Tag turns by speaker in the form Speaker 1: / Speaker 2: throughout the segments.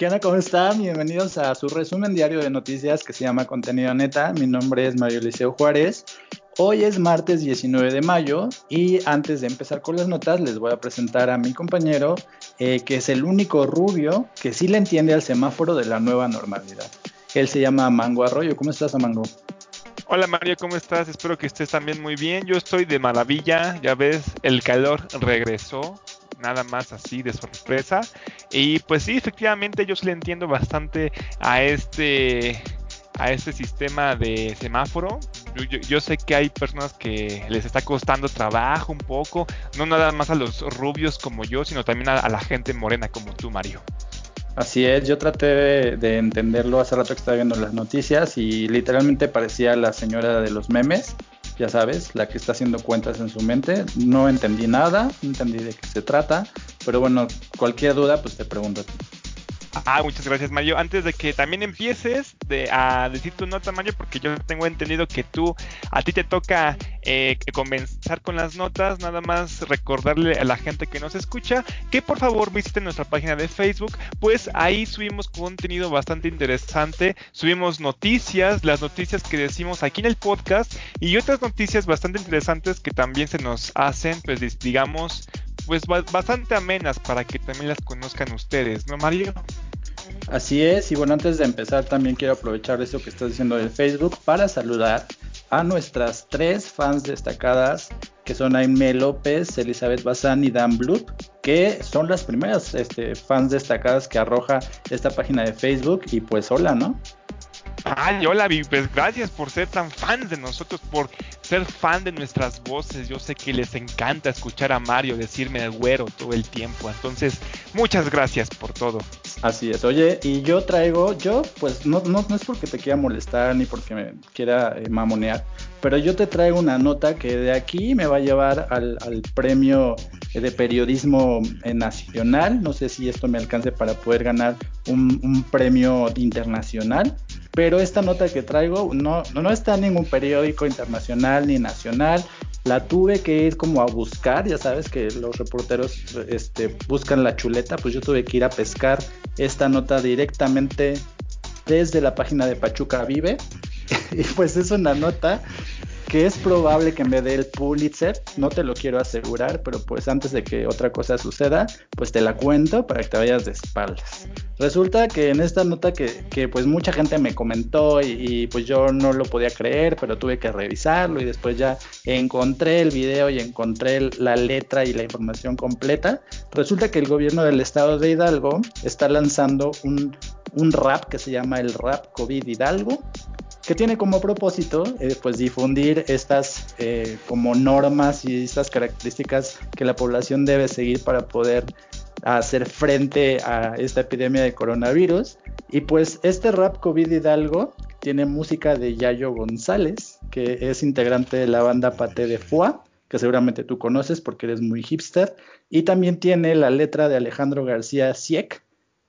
Speaker 1: ¿Qué? ¿Cómo están? Bienvenidos a su resumen diario de noticias que se llama Contenido Neta. Mi nombre es Mario Liceo Juárez. Hoy es martes 19 de mayo y antes de empezar con las notas les voy a presentar a mi compañero eh, que es el único rubio que sí le entiende al semáforo de la nueva normalidad. Él se llama Mango Arroyo. ¿Cómo estás, Mango?
Speaker 2: Hola Mario, ¿cómo estás? Espero que estés también muy bien. Yo estoy de maravilla, ya ves, el calor regresó, nada más así de sorpresa. Y pues sí, efectivamente yo sí le entiendo bastante a este a este sistema de semáforo. Yo, sé que hay personas que les está costando trabajo un poco, no nada más a los rubios como yo, sino también a la gente morena como tú, Mario.
Speaker 1: Así es, yo traté de, entenderlo hace rato que estaba viendo las noticias y literalmente parecía la señora de los memes, ya sabes, la que está haciendo cuentas en su mente. No entendí nada, no entendí de qué se trata, pero bueno, cualquier duda pues te pregunto a ti.
Speaker 2: Ah, muchas gracias, Mario. Antes de que también empieces a decir tu nota, Mario, porque yo tengo entendido que tú, a ti te toca eh, comenzar con las notas, nada más recordarle a la gente que nos escucha que por favor visiten nuestra página de Facebook, pues ahí subimos contenido bastante interesante, subimos noticias, las noticias que decimos aquí en el podcast y otras noticias bastante interesantes que también se nos hacen, pues digamos, pues bastante amenas para que también las conozcan ustedes, ¿no, Mario?
Speaker 1: Así es, y bueno, antes de empezar también quiero aprovechar eso que estás diciendo del Facebook para saludar a nuestras tres fans destacadas que son Aime López, Elizabeth Bazán y Dan Bloop, que son las primeras este, fans destacadas que arroja esta página de Facebook y pues hola, ¿no?
Speaker 2: Ay, hola, pues gracias por ser tan fan de nosotros, por ser fan de nuestras voces. Yo sé que les encanta escuchar a Mario decirme güero todo el tiempo. Entonces, muchas gracias por todo.
Speaker 1: Así es. Oye, y yo traigo, yo, pues no, no, no es porque te quiera molestar ni porque me quiera eh, mamonear, pero yo te traigo una nota que de aquí me va a llevar al, premio de periodismo eh, nacional. No sé si esto me alcance para poder ganar un, un premio internacional pero esta nota que traigo no, no, está en ningún periódico internacional ni nacional. La tuve que ir como a buscar, ya sabes que los reporteros este, buscan la chuleta, pues yo tuve que ir a pescar esta nota directamente desde la página de Pachuca Vive. y pues es una nota que es probable que me dé el Pulitzer, no te lo quiero asegurar, pero pues antes de que otra cosa suceda, pues te la cuento para que te vayas de espaldas. Resulta que en esta nota que, pues mucha gente me comentó y, pues yo no lo podía creer, pero tuve que revisarlo y después ya encontré el video y encontré la letra y la información completa. Resulta que el gobierno del estado de Hidalgo está lanzando un, un rap que se llama el Rap COVID Hidalgo que tiene como propósito eh, pues difundir estas eh, como normas y estas características que la población debe seguir para poder hacer frente a esta epidemia de coronavirus. Y pues este rap COVID Hidalgo tiene música de Yayo González, que es integrante de la banda Pate de Fua, que seguramente tú conoces porque eres muy hipster, y también tiene la letra de Alejandro García Sieck,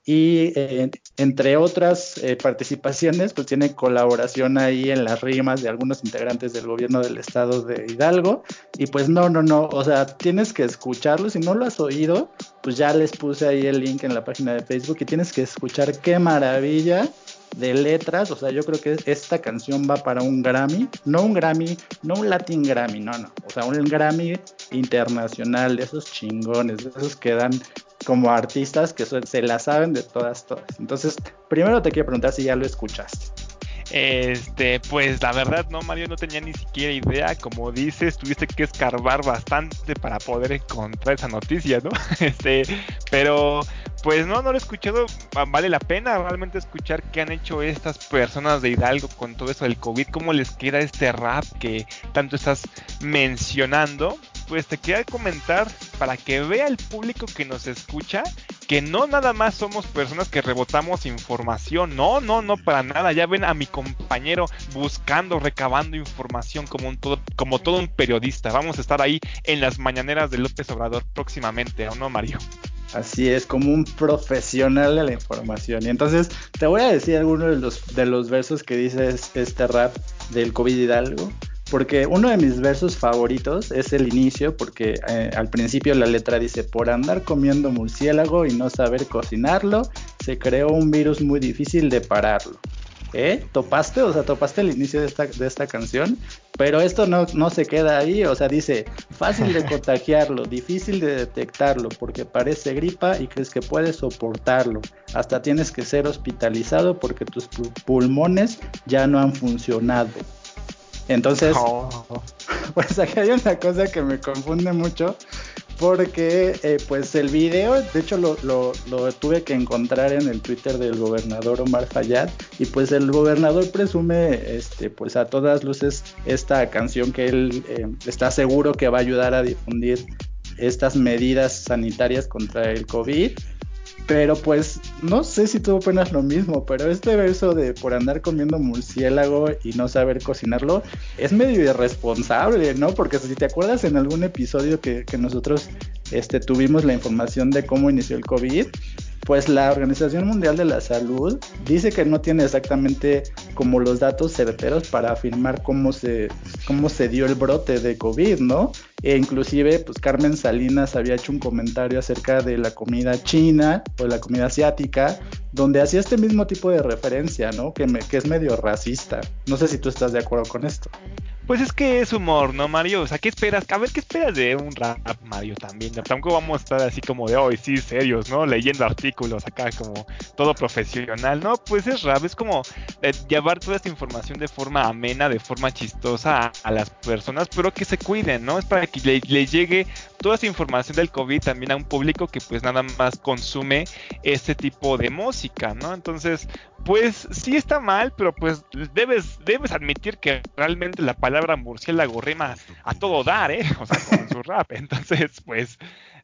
Speaker 1: y eh, entre otras eh, participaciones, pues tiene colaboración ahí en las rimas de algunos integrantes del gobierno del estado de Hidalgo. Y pues no, no, no, o sea, tienes que escucharlo. Si no lo has oído, pues ya les puse ahí el link en la página de Facebook y tienes que escuchar qué maravilla de letras, o sea, yo creo que esta canción va para un Grammy, no un Grammy, no un Latin Grammy, no, no, o sea, un Grammy internacional de esos chingones, de esos que dan como artistas que se la saben de todas, todas. Entonces, primero te quiero preguntar si ya lo escuchaste.
Speaker 2: Este, pues la verdad, no, Mario, no tenía ni siquiera idea. Como dices, tuviste que escarbar bastante para poder encontrar esa noticia, ¿no? Este, pero pues no, no lo he escuchado. Vale la pena realmente escuchar qué han hecho estas personas de Hidalgo con todo eso del COVID, cómo les queda este rap que tanto estás mencionando pues te quería comentar para que vea el público que nos escucha que no nada más somos personas que rebotamos información, no, no, no para nada. Ya ven a mi compañero buscando, recabando información como un todo, como todo un periodista. Vamos a estar ahí en las mañaneras de López Obrador próximamente, ¿o no, Mario?
Speaker 1: Así es, como un profesional de la información. Y entonces te voy a decir algunos de los, de los versos que dice este rap del COVID Hidalgo porque uno de mis versos favoritos es el inicio, porque eh, al principio la letra dice, por andar comiendo murciélago y no saber cocinarlo, se creó un virus muy difícil de pararlo. ¿Eh? ¿Topaste? O sea, topaste el inicio de esta, de esta canción, pero esto no, no se queda ahí, o sea, dice, fácil de contagiarlo, difícil de detectarlo, porque parece gripa y crees que puedes soportarlo. Hasta tienes que ser hospitalizado porque tus pulmones ya no han funcionado. Entonces, oh. pues aquí hay una cosa que me confunde mucho, porque eh, pues el video, de hecho lo, lo, tuve que encontrar en el Twitter del gobernador Omar Fayad, y pues el gobernador presume, este, pues a todas luces, esta canción que él eh, está seguro que va a ayudar a difundir estas medidas sanitarias contra el COVID pero pues no sé si tú opinas lo mismo, pero este verso de por andar comiendo murciélago y no saber cocinarlo es medio irresponsable, ¿no? Porque si te acuerdas en algún episodio que, que nosotros este, tuvimos la información de cómo inició el COVID, pues la Organización Mundial de la Salud dice que no tiene exactamente como los datos certeros para afirmar cómo se, cómo se dio el brote de COVID, ¿no? E inclusive, pues Carmen Salinas había hecho un comentario acerca de la comida china o la comida asiática, donde hacía este mismo tipo de referencia, ¿no? Que, me, que es medio racista. No sé si tú estás de acuerdo con esto.
Speaker 2: Pues es que es humor, ¿no, Mario? O sea, ¿qué esperas? A ver, ¿qué esperas de un rap, Mario, también? Tampoco vamos a estar así como de hoy, sí, serios, ¿no? Leyendo artículos acá como todo profesional, ¿no? Pues es rap, es como eh, llevar toda esta información de forma amena, de forma chistosa a, las personas, pero que se cuiden, ¿no? Es para que le, le llegue toda esta información del COVID también a un público que pues nada más consume este tipo de música, ¿no? Entonces, pues sí está mal, pero pues debes, debes admitir que realmente la palabra murciélago rima a todo dar, ¿eh? O sea, con su rap. Entonces, pues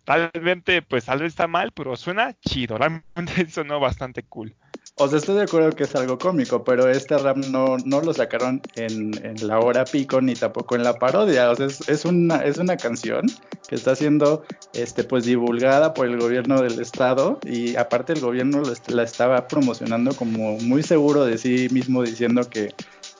Speaker 2: realmente, pues tal vez está mal, pero suena chido. Realmente sonó bastante cool.
Speaker 1: O sea, estoy de acuerdo que es algo cómico, pero este rap no, no lo sacaron en, en la hora pico ni tampoco en la parodia. O sea, es, una, es una canción que está siendo este, pues, divulgada por el gobierno del estado y aparte el gobierno la estaba promocionando como muy seguro de sí mismo diciendo que,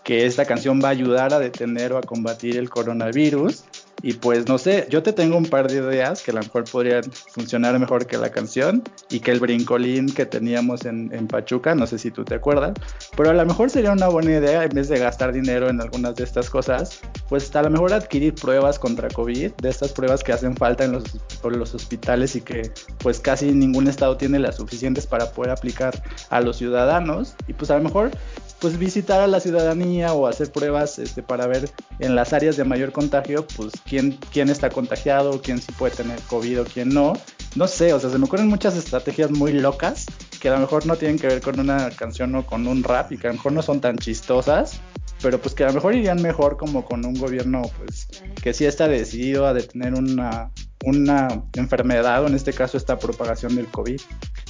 Speaker 1: que esta canción va a ayudar a detener o a combatir el coronavirus y pues no sé, yo te tengo un par de ideas que a lo mejor podrían funcionar mejor que la canción y que el brincolín que teníamos en, Pachuca, no sé si tú te acuerdas, pero a lo mejor sería una buena idea en vez de gastar dinero en algunas de estas cosas, pues a lo mejor adquirir pruebas contra COVID, de estas pruebas que hacen falta en los, los hospitales y que pues casi ningún estado tiene las suficientes para poder aplicar a los ciudadanos. Y pues a lo mejor pues visitar a la ciudadanía o hacer pruebas este, para ver en las áreas de mayor contagio, pues quién, quién está contagiado, quién sí puede tener COVID o quién no. No sé, o sea, se me ocurren muchas estrategias muy locas que a lo mejor no tienen que ver con una canción o con un rap y que a lo mejor no son tan chistosas, pero pues que a lo mejor irían mejor como con un gobierno pues que sí está decidido a detener una, una enfermedad o en este caso esta propagación del COVID.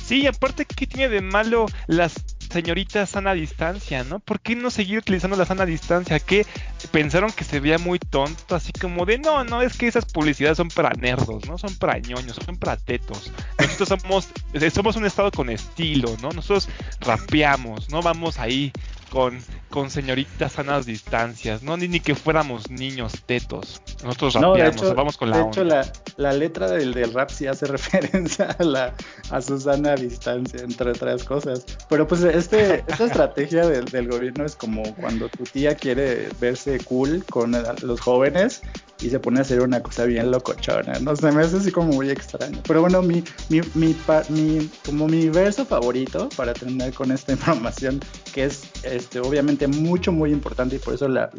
Speaker 2: Sí, aparte, ¿qué tiene de malo las señorita sana distancia, ¿no? ¿Por qué no seguir utilizando la sana distancia? ¿Qué pensaron que se veía muy tonto? Así como de, no, no, es que esas publicidades son para nerdos, ¿no? Son para ñoños, son para tetos. Nosotros somos, eh, somos un estado con estilo, ¿no? Nosotros rapeamos, ¿no? Vamos ahí con, con señoritas sanas distancias, ¿no? Ni, ni que fuéramos niños tetos. Nosotros rapeamos, vamos con la
Speaker 1: De hecho, la, la, letra del, del, rap sí hace referencia a la a su sana distancia, entre otras cosas. Pero pues este, esta estrategia del, del gobierno es como cuando tu tía quiere verse cool con los jóvenes y se pone a hacer una cosa bien locochona, no sé, me hace así como muy extraño. Pero bueno, mi, mi, mi, mi, como mi verso favorito para terminar con esta información, que es este, obviamente mucho, muy importante y por eso la,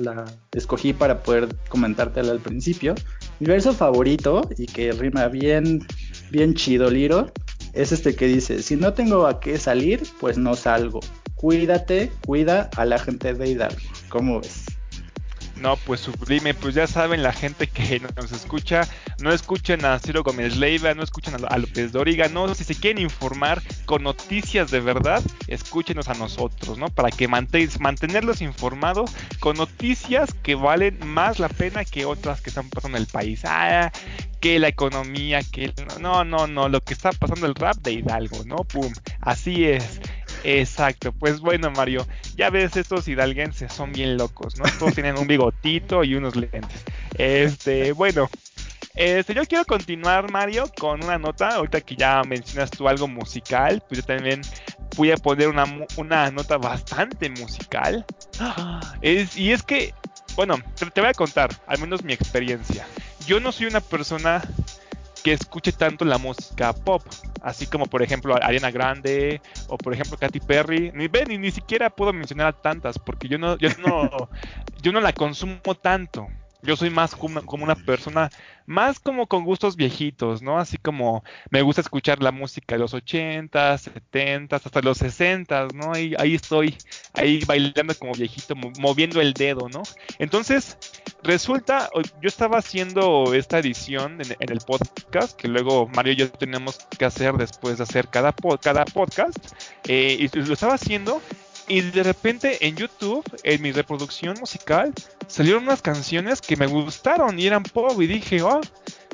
Speaker 1: escogí para poder comentártela al principio. Mi verso favorito y que rima bien, bien chido, Liro, es este que dice, si no tengo a qué salir, pues no salgo. Cuídate, cuida a la gente de Hidalgo. ¿Cómo ves?
Speaker 2: No, pues sublime, pues ya saben la gente que nos escucha, no escuchen a Ciro Gómez Leiva, no escuchen a López Dóriga, no, si se quieren informar con noticias de verdad, escúchenos a nosotros, ¿no? Para que mantenerlos informados con noticias que valen más la pena que otras que están pasando en el país. Ah, que la economía, que no, no, no, lo que está pasando el rap de Hidalgo, ¿no? Pum, así es. Exacto, pues bueno Mario, ya ves, estos hidalguenses son bien locos, ¿no? Todos tienen un bigotito y unos lentes. Este, bueno, este, yo quiero continuar, Mario, con una nota. Ahorita que ya mencionas tú algo musical, pues yo también voy a poner una, una nota bastante musical. Es, y es que, bueno, te, voy a contar, al menos mi experiencia. Yo no soy una persona que escuche tanto la música pop, así como por ejemplo Ariana Grande o por ejemplo Katy Perry, ni ni, ni siquiera puedo mencionar a tantas porque yo no yo no yo no la consumo tanto. Yo soy más como, una persona, más como con gustos viejitos, ¿no? Así como me gusta escuchar la música de los 80, 70, hasta los 60, ¿no? Ahí, ahí estoy, ahí bailando como viejito, moviendo el dedo, ¿no? Entonces, resulta, yo estaba haciendo esta edición en, el podcast, que luego Mario y yo tenemos que hacer después de hacer cada, cada podcast, eh, y lo estaba haciendo y de repente en YouTube, en mi reproducción musical, salieron unas canciones que me gustaron y eran pop y dije, oh,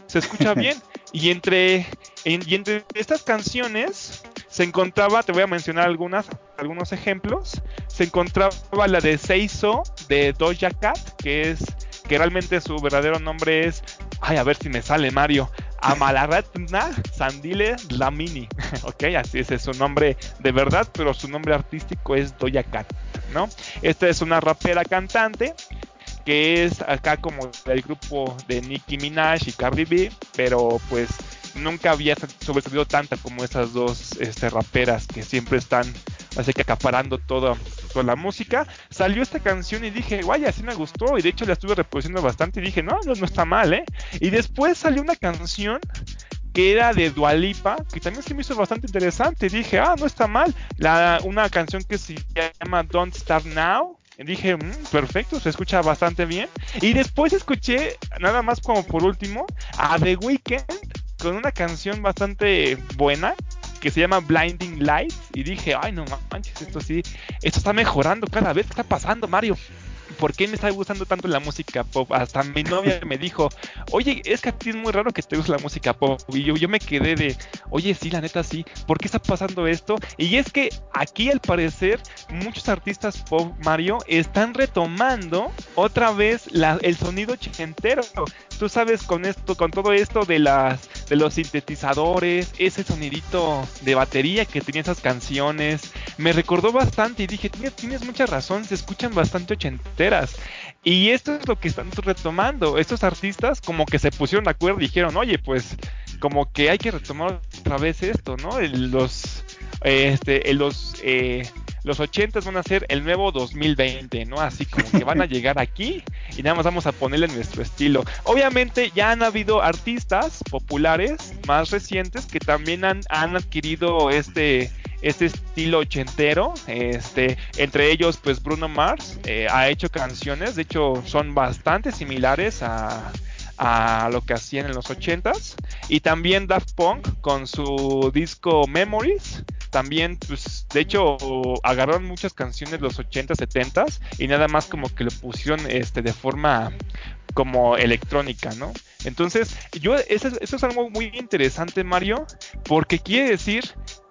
Speaker 2: se escucha bien. y entre, y entre estas canciones se encontraba, te voy a mencionar algunas, algunos ejemplos, se encontraba la de Seiso de Doja Cat, que es que realmente su verdadero nombre es, ay, a ver si me sale Mario, Amalaratna Sandile Lamini. ok, así es, es su nombre de verdad, pero su nombre artístico es Doja Cat, ¿no? Esta es una rapera cantante que es acá como del grupo de Nicki Minaj y Cardi B, pero pues nunca había sobresalido tanta como esas dos este, raperas que siempre están así que acaparando toda la música. Salió esta canción y dije, guay, así me gustó. Y de hecho la estuve reproduciendo bastante y dije, no, no, no está mal, ¿eh? Y después salió una canción que era de Dualipa, que también se me hizo bastante interesante. Dije, ah, no está mal. La, una canción que se llama Don't Start Now. dije, mm, perfecto, se escucha bastante bien. Y después escuché, nada más como por último, a The Weeknd con una canción bastante buena que se llama Blinding Lights y dije, ay no manches, esto sí, esto está mejorando cada vez, ¿qué está pasando Mario? ¿por qué me está gustando tanto la música pop? Hasta mi novia me dijo, oye, es que a ti es muy raro que te guste la música pop. Y yo, yo me quedé de, oye, sí, la neta sí, ¿por qué está pasando esto? Y es que aquí al parecer muchos artistas pop, Mario, están retomando otra vez la, el sonido ochentero. Tú sabes con esto, con todo esto de las de los sintetizadores, ese sonidito de batería que tenía esas canciones, me recordó bastante y dije, tienes, tienes mucha razón, se escuchan bastante ochenteros y esto es lo que están retomando. Estos artistas como que se pusieron de acuerdo y dijeron, oye, pues como que hay que retomar otra vez esto, ¿no? Los, este, los, eh, los 80 van a ser el nuevo 2020, ¿no? Así como que van a llegar aquí y nada más vamos a ponerle nuestro estilo. Obviamente ya han habido artistas populares más recientes que también han, han adquirido este este estilo ochentero. Este, entre ellos, pues Bruno Mars eh, ha hecho canciones, de hecho son bastante similares a, a lo que hacían en los ochentas. Y también Daft Punk con su disco Memories. También, pues, de hecho, agarraron muchas canciones los 80, 70 y nada más como que lo pusieron este, de forma como electrónica, ¿no? Entonces, yo, eso es algo muy interesante, Mario, porque quiere decir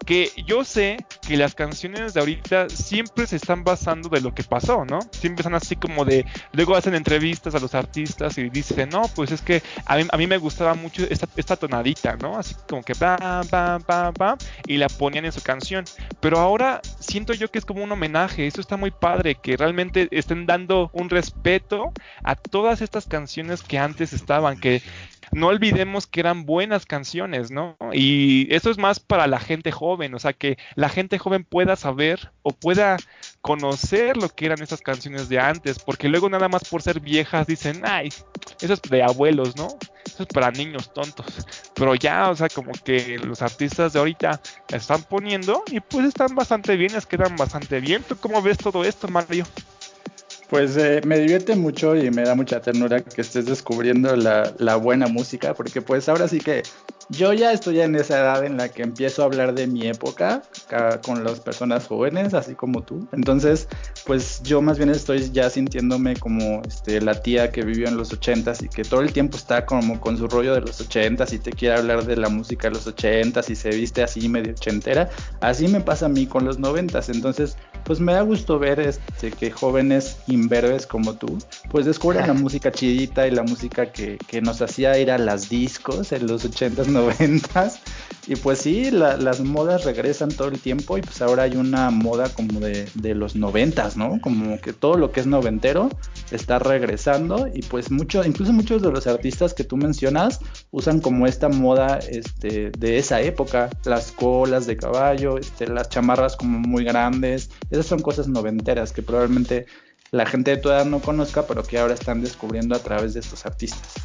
Speaker 2: que yo sé que las canciones de ahorita siempre se están basando de lo que pasó, ¿no? Siempre están así como de, luego hacen entrevistas a los artistas y dicen, no, pues es que a mí, a mí me gustaba mucho esta, tonadita, ¿no? Así como que pam, pam, pam, pam, y la ponían en su canción. Pero ahora siento yo que es como un homenaje, eso está muy padre, que realmente estén dando un respeto a todas estas canciones que antes estaban, que no olvidemos que eran buenas canciones, ¿no? Y eso es más para la gente joven, o sea, que la gente joven pueda saber o pueda conocer lo que eran esas canciones de antes, porque luego nada más por ser viejas dicen, ay, eso es de abuelos, ¿no? Eso es para niños tontos. Pero ya, o sea, como que los artistas de ahorita están poniendo y pues están bastante bien, les quedan bastante bien. ¿Tú cómo ves todo esto, Mario?
Speaker 1: Pues eh, me divierte mucho y me da mucha ternura que estés descubriendo la, buena música, porque pues ahora sí que yo ya estoy en esa edad en la que empiezo a hablar de mi época con las personas jóvenes, así como tú. Entonces, pues yo más bien estoy ya sintiéndome como este, la tía que vivió en los ochentas y que todo el tiempo está como con su rollo de los ochentas y te quiere hablar de la música de los ochentas y se viste así medio ochentera. Así me pasa a mí con los noventas. Entonces, pues me da gusto ver este, que jóvenes imberbes como tú, pues descubren la música chidita y la música que, que nos hacía ir a las discos en los 80s, 90s. Y pues sí, las modas regresan todo el tiempo y pues ahora hay una moda como de, de los noventas, ¿no? Como que todo lo que es noventero está regresando y pues mucho, incluso muchos de los artistas que tú mencionas usan como esta moda este, de esa época, las colas de caballo, este, las chamarras como muy grandes, esas son cosas noventeras que probablemente la gente de tu edad no conozca, pero que ahora están descubriendo a través de estos artistas.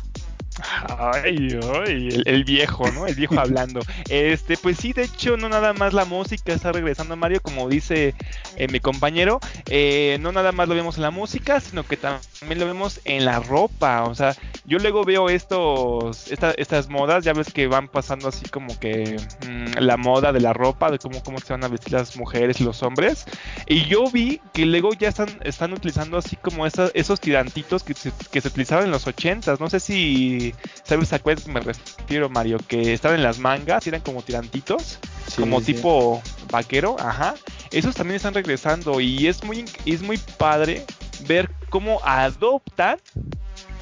Speaker 2: Ay, ay el, viejo, ¿no? El viejo hablando. Este, pues sí, de hecho, no nada más la música está regresando, Mario, como dice eh, mi compañero. Eh, no nada más lo vemos en la música, sino que también lo vemos en la ropa. O sea, yo luego veo estos, estas modas, ya ves que van pasando así como que mm, la moda de la ropa, de cómo, cómo se van a vestir las mujeres y los hombres. Y yo vi que luego ya están, están utilizando así como esos tirantitos que se, que se utilizaban en los ochentas. No sé si ¿sabes a cuál me refiero, Mario? Que estaban en las mangas, eran como tirantitos, como tipo vaquero, ajá. Esos también están regresando y es muy, es muy padre ver cómo adoptan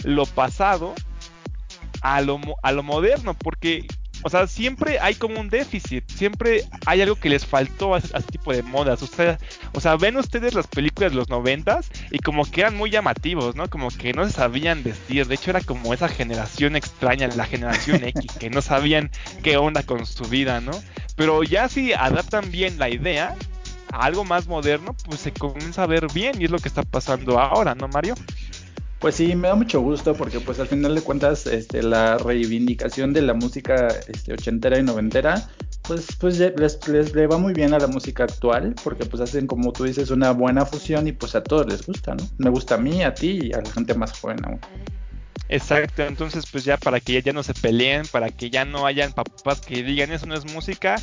Speaker 2: lo pasado a lo, a lo moderno, porque o sea, siempre hay como un déficit, siempre hay algo que les faltó a, ese tipo de modas. O sea, o sea, ven ustedes las películas de los noventas y como que eran muy llamativos, ¿no? Como que no se sabían vestir. De hecho, era como esa generación extraña, la generación X, que no sabían qué onda con su vida, ¿no? Pero ya si adaptan bien la idea a algo más moderno, pues se comienza a ver bien y es lo que está pasando ahora, ¿no, Mario?
Speaker 1: Pues sí, me da mucho gusto porque pues al final de cuentas este, la reivindicación de la música este, ochentera y noventera pues, pues les, les, le va muy bien a la música actual porque pues hacen como tú dices una buena fusión y pues a todos les gusta, ¿no? Me gusta a mí, a ti y a la gente más joven aún.
Speaker 2: Exacto, entonces pues ya para que ya no se peleen, para que ya no hayan papás que digan eso no es música,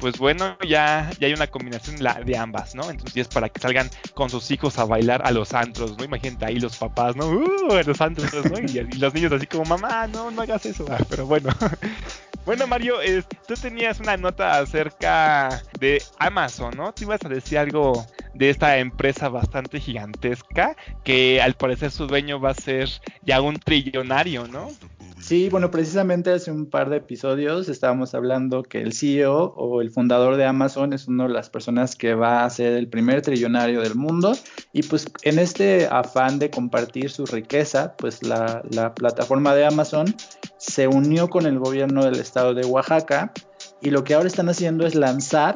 Speaker 2: pues bueno, ya, ya hay una combinación de ambas, ¿no? Entonces es para que salgan con sus hijos a bailar a los antros, ¿no? Imagínate ahí los papás, ¿no? Uh, los antros, ¿no? Y, los niños así como, mamá, no, no hagas eso. Ah, pero bueno. bueno, Mario, tú tenías una nota acerca de Amazon, ¿no? Te ibas a decir algo de esta empresa bastante gigantesca que al parecer su dueño va a ser ya un trillonario, ¿no?
Speaker 1: Sí, bueno, precisamente hace un par de episodios estábamos hablando que el CEO o el fundador de Amazon es una de las personas que va a ser el primer trillonario del mundo. Y pues en este afán de compartir su riqueza, pues la, la plataforma de Amazon se unió con el gobierno del estado de Oaxaca y lo que ahora están haciendo es lanzar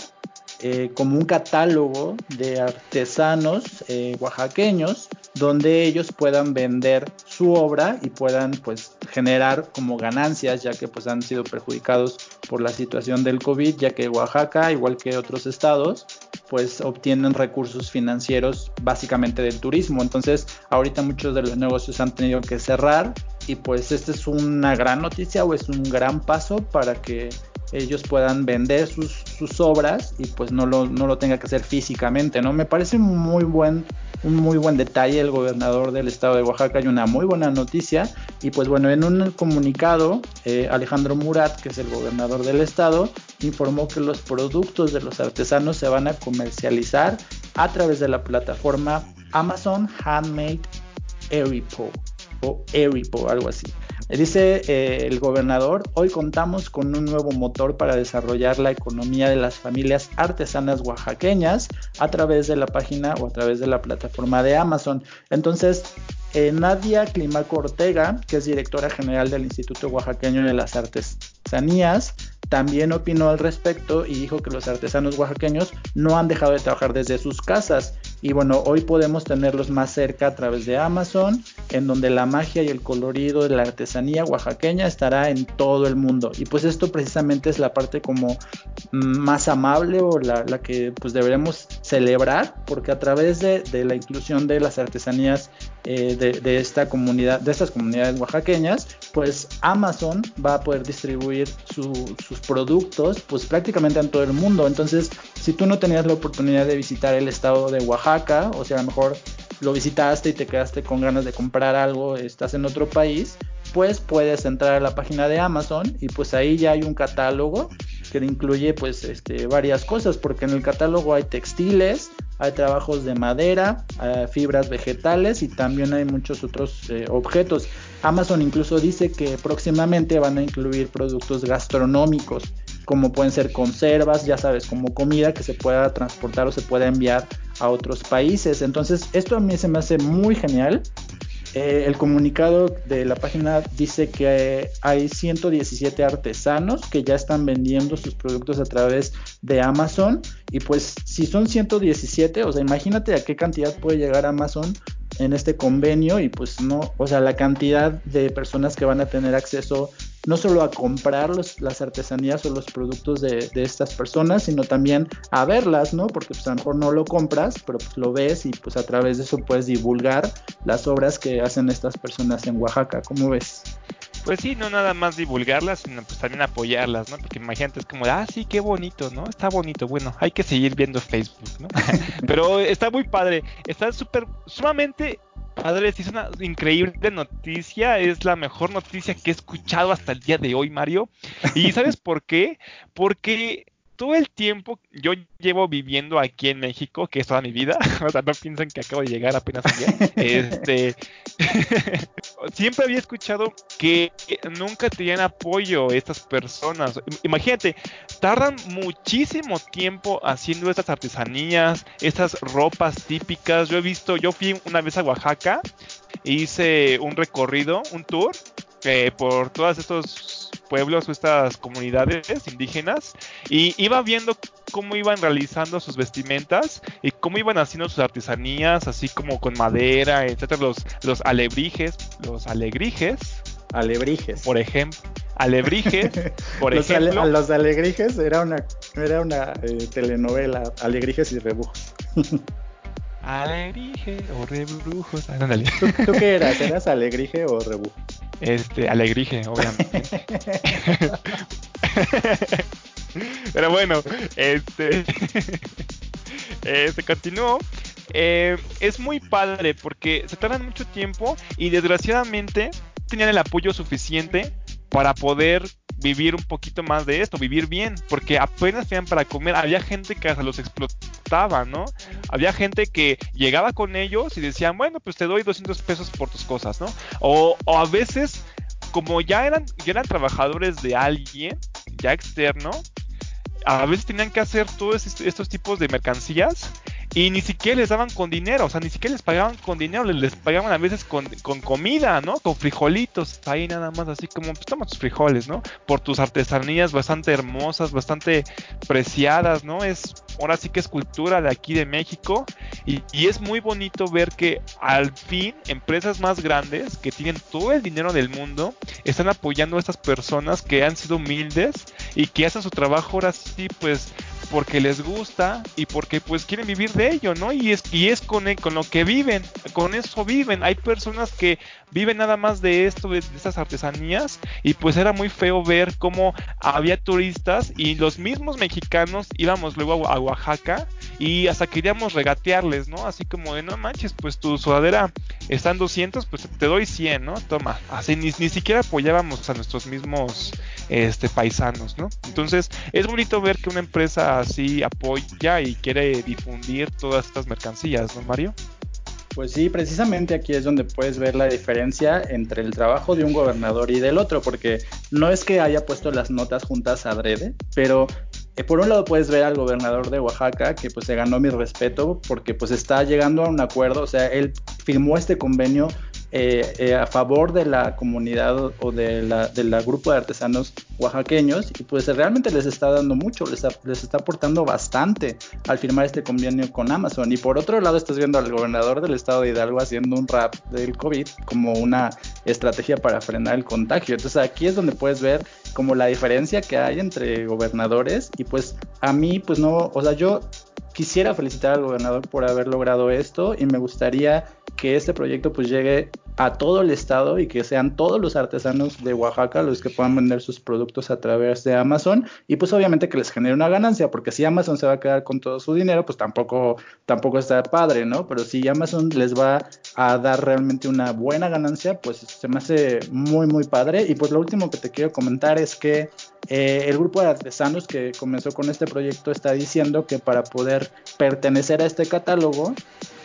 Speaker 1: eh, como un catálogo de artesanos eh, oaxaqueños donde ellos puedan vender su obra y puedan pues generar como ganancias ya que pues han sido perjudicados por la situación del COVID ya que Oaxaca igual que otros estados pues obtienen recursos financieros básicamente del turismo. Entonces ahorita muchos de los negocios han tenido que cerrar y pues esta es una gran noticia o es un gran paso para que ellos puedan vender sus, sus obras y pues no lo, no lo tenga que hacer físicamente, ¿no? Me parece muy buen, un muy buen detalle el gobernador del estado de Oaxaca y una muy buena noticia. Y pues bueno, en un comunicado, eh, Alejandro Murat, que es el gobernador del estado, informó que los productos de los artesanos se van a comercializar a través de la plataforma Amazon Handmade Eripo o Eripo, algo así. Dice eh, el gobernador, hoy contamos con un nuevo motor para desarrollar la economía de las familias artesanas oaxaqueñas a través de la página o a través de la plataforma de Amazon. Entonces, eh, Nadia Climaco Ortega, que es directora general del Instituto Oaxaqueño de las Artesanías, también opinó al respecto y dijo que los artesanos oaxaqueños no han dejado de trabajar desde sus casas. Y bueno, hoy podemos tenerlos más cerca a través de Amazon, en donde la magia y el colorido de la artesanía oaxaqueña estará en todo el mundo. Y pues esto precisamente es la parte como más amable o la, que pues deberemos celebrar, porque a través de, la inclusión de las artesanías eh, de, esta comunidad, de estas comunidades oaxaqueñas, pues Amazon va a poder distribuir sus productos pues prácticamente en todo el mundo. Entonces, si tú no tenías la oportunidad de visitar el estado de Oaxaca, o sea, a lo mejor lo visitaste y te quedaste con ganas de comprar algo, estás en otro país, pues puedes entrar a la página de Amazon y pues ahí ya hay un catálogo que incluye pues este, varias cosas, porque en el catálogo hay textiles, hay trabajos de madera, eh, fibras vegetales y también hay muchos otros eh, objetos. Amazon incluso dice que próximamente van a incluir productos gastronómicos como pueden ser conservas, ya sabes, como comida que se pueda transportar o se pueda enviar a otros países. Entonces, esto a mí se me hace muy genial. Eh, el comunicado de la página dice que hay 117 artesanos que ya están vendiendo sus productos a través de Amazon. Y pues si son 117, o sea, imagínate a qué cantidad puede llegar Amazon en este convenio y pues no, o sea, la cantidad de personas que van a tener acceso no solo a comprar las artesanías o los productos de, estas personas, sino también a verlas, ¿no? Porque pues a lo mejor no lo compras, pero pues lo ves y pues a través de eso puedes divulgar las obras que hacen estas personas en Oaxaca. ¿Cómo ves?
Speaker 2: Pues sí, no nada más divulgarlas, sino pues también apoyarlas, ¿no? Porque imagínate, es como, ah, sí, qué bonito, ¿no? Está bonito, bueno, hay que seguir viendo Facebook, ¿no? Pero está muy padre, está súper, sumamente padre, es una increíble noticia, es la mejor noticia que he escuchado hasta el día de hoy, Mario. ¿Y sabes por qué? Porque todo el tiempo yo llevo viviendo aquí en México, que es toda mi vida, o sea, no piensan que acabo de llegar apenas ayer, este, siempre había escuchado que nunca tenían apoyo estas personas. Imagínate, tardan muchísimo tiempo haciendo estas artesanías, estas ropas típicas. Yo he visto, yo fui una vez a Oaxaca, e hice un recorrido, un tour, eh, por todos estos pueblos o estas comunidades indígenas y iba viendo cómo iban realizando sus vestimentas y cómo iban haciendo sus artesanías, así como con madera, etcétera, los, los alebrijes, los alegrijes.
Speaker 1: Alebrijes.
Speaker 2: Por ejemplo. Alebrijes, por
Speaker 1: los
Speaker 2: ejemplo.
Speaker 1: los alegrijes era una, era una eh, telenovela, Alegrijes y Rebujos.
Speaker 2: Alegrije o rebrujos. Ah,
Speaker 1: ¿Tú, ¿Tú, qué eras? ¿Eras alegrije o rebujo?
Speaker 2: Este, alegrije, obviamente. Pero bueno, este. este continuó. Eh, es muy padre porque se tardan mucho tiempo y desgraciadamente tenían el apoyo suficiente para poder vivir un poquito más de esto, vivir bien, porque apenas tenían para comer, había gente que hasta los explotaba, ¿no? Había gente que llegaba con ellos y decían, bueno, pues te doy 200 pesos por tus cosas, ¿no? O, o a veces, como ya eran, ya eran trabajadores de alguien, ya externo, a veces tenían que hacer todos estos tipos de mercancías y ni siquiera les daban con dinero, o sea, ni siquiera les pagaban con dinero, les, pagaban a veces con, comida, ¿no? Con frijolitos, ahí nada más, así como, pues toma tus frijoles, ¿no? Por tus artesanías bastante hermosas, bastante preciadas, ¿no? Es, ahora sí que es cultura de aquí de México y, y es muy bonito ver que al fin empresas más grandes que tienen todo el dinero del mundo están apoyando a estas personas que han sido humildes y que hacen su trabajo ahora sí, pues porque les gusta y porque pues quieren vivir de ello, ¿no? Y es, y es con, con lo que viven, con eso viven. Hay personas que viven nada más de esto, de, estas artesanías, y pues era muy feo ver cómo había turistas y los mismos mexicanos íbamos luego a, Oaxaca y hasta queríamos regatearles, ¿no? Así como de, no manches, pues tu sudadera está en 200, pues te doy 100, ¿no? Toma. Así ni, ni siquiera apoyábamos a nuestros mismos este, paisanos, ¿no? Entonces es bonito ver que una empresa así apoya y quiere difundir todas estas mercancías, ¿no, Mario?
Speaker 1: Pues sí, precisamente aquí es donde puedes ver la diferencia entre el trabajo de un gobernador y del otro, porque no es que haya puesto las notas juntas adrede, pero por un lado puedes ver al gobernador de Oaxaca que pues se ganó mi respeto porque pues está llegando a un acuerdo, o sea, él firmó este convenio eh, eh, a favor de la comunidad o de la, grupo de artesanos oaxaqueños y pues realmente les está dando mucho, les, les está aportando bastante al firmar este convenio con Amazon. Y por otro lado estás viendo al gobernador del estado de Hidalgo haciendo un rap del COVID como una estrategia para frenar el contagio. Entonces aquí es donde puedes ver como la diferencia que hay entre gobernadores y pues a mí pues no, o sea, yo quisiera felicitar al gobernador por haber logrado esto y me gustaría que este proyecto pues llegue a todo el estado y que sean todos los artesanos de Oaxaca los que puedan vender sus productos a través de Amazon y pues obviamente que les genere una ganancia, porque si Amazon se va a quedar con todo su dinero, pues tampoco, tampoco está padre, ¿no? Pero si Amazon les va a dar realmente una buena ganancia, pues se me hace muy, muy padre. Y pues lo último que te quiero comentar es que eh, el grupo de artesanos que comenzó con este proyecto está diciendo que para poder pertenecer a este catálogo,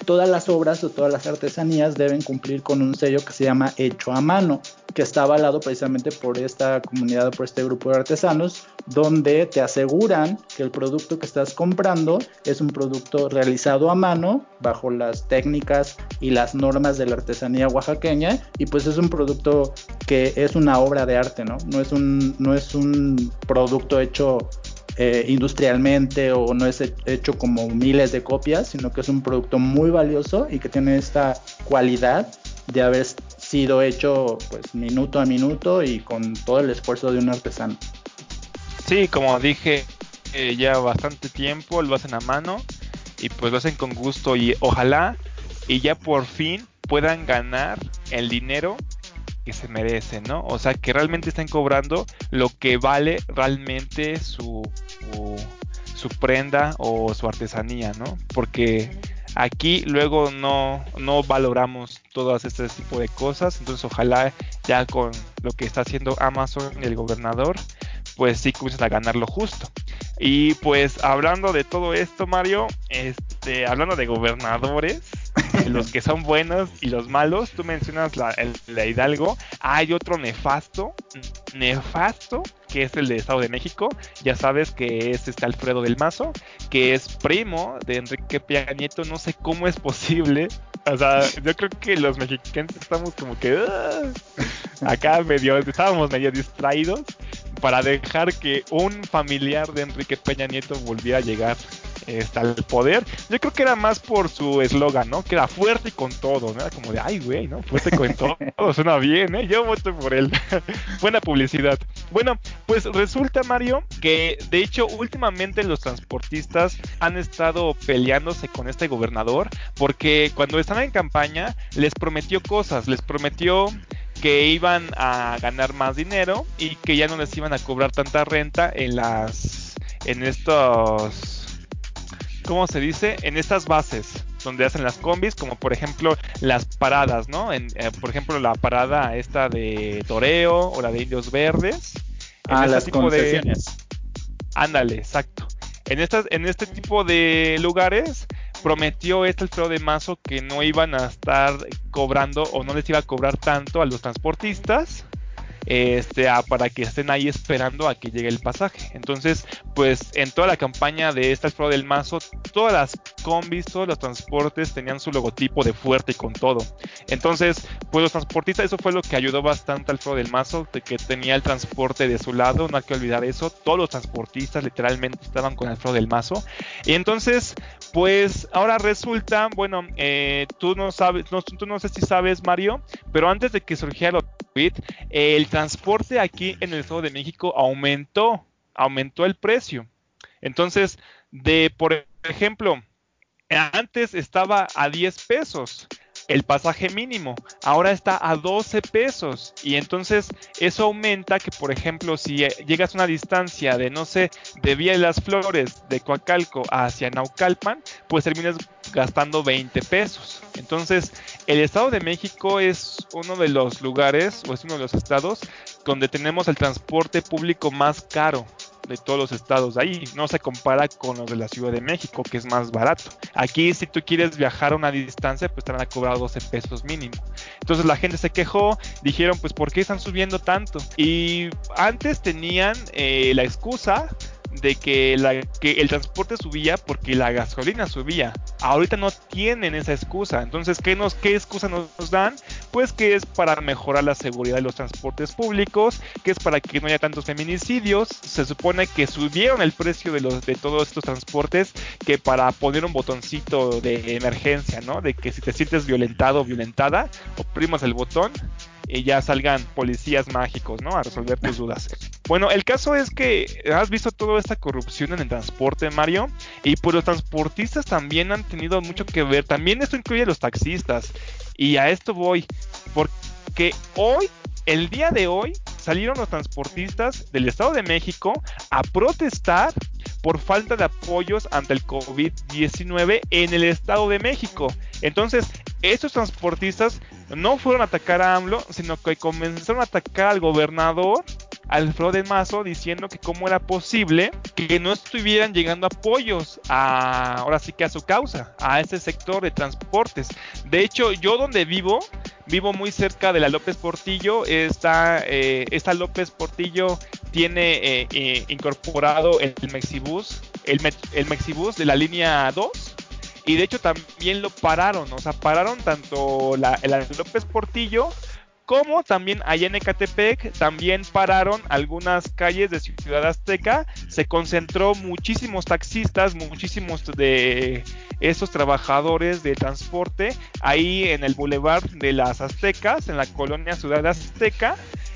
Speaker 1: todas las obras o todas las artesanías deben cumplir con un sello que se llama hecho a mano, que está avalado precisamente por esta comunidad, por este grupo de artesanos, donde te aseguran que el producto que estás comprando es un producto realizado a mano bajo las técnicas y las normas de la artesanía oaxaqueña y pues es un producto que es una obra de arte, ¿no? No es un, no es un producto hecho eh, industrialmente o no es hecho como miles de copias, sino que es un producto muy valioso y que tiene esta cualidad de haber sido hecho pues minuto a minuto y con todo el esfuerzo de un artesano.
Speaker 2: Sí, como dije, eh, ya bastante tiempo lo hacen a mano y pues lo hacen con gusto y ojalá y ya por fin puedan ganar el dinero que se merecen, ¿no? O sea, que realmente estén cobrando lo que vale realmente su, su, prenda o su artesanía, ¿no? Porque aquí luego no, no valoramos todas este tipo de cosas, entonces ojalá ya con lo que está haciendo Amazon y el gobernador, pues sí comiencen a ganar lo justo. Y pues hablando de todo esto, Mario, este, hablando de gobernadores, los que son buenos y los malos, tú mencionas la, la Hidalgo, hay otro nefasto, nefasto, que es el de Estado de México, ya sabes que es este Alfredo del Mazo, que es primo de Enrique Peña Nieto, no sé cómo es posible, o sea, yo creo que los mexicanos estamos como que acá medio, estábamos medio distraídos para dejar que un familiar de Enrique Peña Nieto volviera a llegar este, al poder. Yo creo que era más por su eslogan, ¿no? Que era fuerte y con todo, ¿no? Era como de, ay, güey, ¿no? Fuerte con todo, suena bien, ¿eh? Yo voto por él. Buena publicidad. Bueno, pues resulta, Mario, que de hecho últimamente los transportistas han estado peleándose con este gobernador porque cuando estaban en campaña les prometió cosas, les prometió que iban a ganar más dinero y que ya no les iban a cobrar tanta renta en las en estos ¿cómo se dice? En estas bases donde hacen las combis, como por ejemplo las paradas, ¿no? En, eh, por ejemplo la parada esta de Toreo o la de Indios Verdes.
Speaker 1: ah, este las concesiones.
Speaker 2: Ándale, exacto. En, estas, en este tipo de lugares prometió este Alfredo de Mazo que no iban a estar cobrando o no les iba a cobrar tanto a los transportistas este, para que estén ahí esperando a que llegue el pasaje. Entonces, pues en toda la campaña de esta Alfredo del Mazo, todas las combis, todos los transportes tenían su logotipo de fuerte con todo. Entonces, pues los transportistas, eso fue lo que ayudó bastante al Alfredo del Mazo, de que tenía el transporte de su lado, no hay que olvidar eso. Todos los transportistas literalmente estaban con Alfredo del Mazo. Y entonces, pues ahora resulta, bueno, eh, tú no sabes, no, tú no sé si sabes, Mario, pero antes de que surgiera el tweet, el transporte aquí en el Estado de México aumentó, aumentó el precio. Entonces, de, por ejemplo, antes estaba a 10 pesos el pasaje mínimo, ahora está a 12 pesos. Y entonces eso aumenta que por ejemplo si llegas a una distancia de no sé, de Vía de las Flores de Coacalco hacia Naucalpan, pues terminas gastando 20 pesos. Entonces, el Estado de México es uno de los lugares o es uno de los estados donde tenemos el transporte público más caro de todos los estados ahí. No se compara con los de la Ciudad de México, que es más barato. Aquí, si tú quieres viajar a una distancia, pues te van a cobrar 12 pesos mínimo. Entonces la gente se quejó, dijeron, pues, ¿por qué están subiendo tanto? Y antes tenían eh, la excusa de que, la, que el transporte subía porque la gasolina subía. Ahorita no tienen esa excusa. Entonces, ¿qué, nos, qué excusa nos, dan? Pues que es para mejorar la seguridad de los transportes públicos, que es para que no haya tantos feminicidios. Se supone que subieron el precio de, los, de todos estos transportes que para poner un botoncito de emergencia, ¿no? De que si te sientes violentado o violentada, oprimas el botón y ya salgan policías mágicos, ¿no? A resolver tus dudas. Bueno, el caso es que has visto toda esta corrupción en el transporte, Mario, y pues los transportistas también han tenido mucho que ver. También esto incluye a los taxistas. Y a esto voy. ¿Por porque hoy, el día de hoy, salieron los transportistas del Estado de México a protestar por falta de apoyos ante el COVID-19 en el Estado de México. Entonces, estos transportistas no fueron a atacar a AMLO, sino que comenzaron a atacar al gobernador Alfredo de Mazo diciendo que cómo era posible que no estuvieran llegando apoyos a, ahora sí que a su causa, a ese sector de transportes. De hecho, yo donde vivo, vivo muy cerca de la López Portillo, está, eh, esta López Portillo tiene eh, eh, incorporado el Mexibus, el, el Mexibus de la línea 2 y de hecho también lo pararon, o sea, pararon tanto la, la López Portillo como también allá en Ecatepec también pararon algunas calles de Ciudad Azteca, se concentró muchísimos taxistas, muchísimos de esos trabajadores de transporte ahí en el Boulevard de las Aztecas, en la colonia Ciudad Azteca,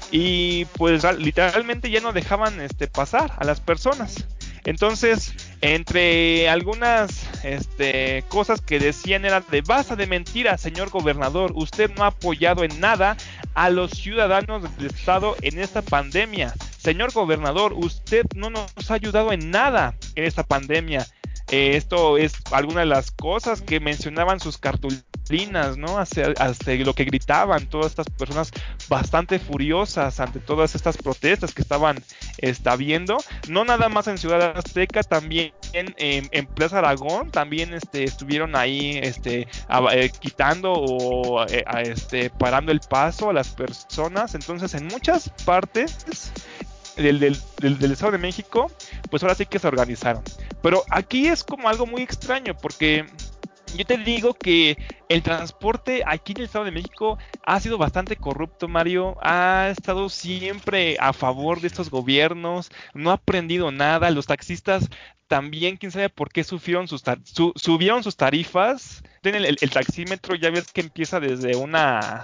Speaker 2: y pues literalmente ya no dejaban este, pasar a las personas. Entonces, entre algunas este, cosas que decían era de base de mentiras, señor gobernador, usted no ha apoyado en nada a los ciudadanos del estado en esta pandemia. Señor gobernador, usted no nos ha ayudado en nada en esta pandemia. Eh, esto es alguna de las cosas que mencionaban sus cartulinas, ¿no? Hasta, lo que gritaban todas estas personas bastante furiosas ante todas estas protestas que estaban está viendo. No nada más en Ciudad Azteca, también en, Plaza Aragón, también este, estuvieron ahí este, eh, quitando o eh, este, parando el paso a las personas. Entonces, en muchas partes del, del, Estado de México, pues ahora sí que se organizaron. Pero aquí es como algo muy extraño porque yo te digo que el transporte aquí en el Estado de México ha sido bastante corrupto, Mario. Ha estado siempre a favor de estos gobiernos, no ha aprendido nada. Los taxistas también, quién sabe por qué sufrieron sus subieron sus tarifas. El, el, taxímetro ya ves que empieza desde una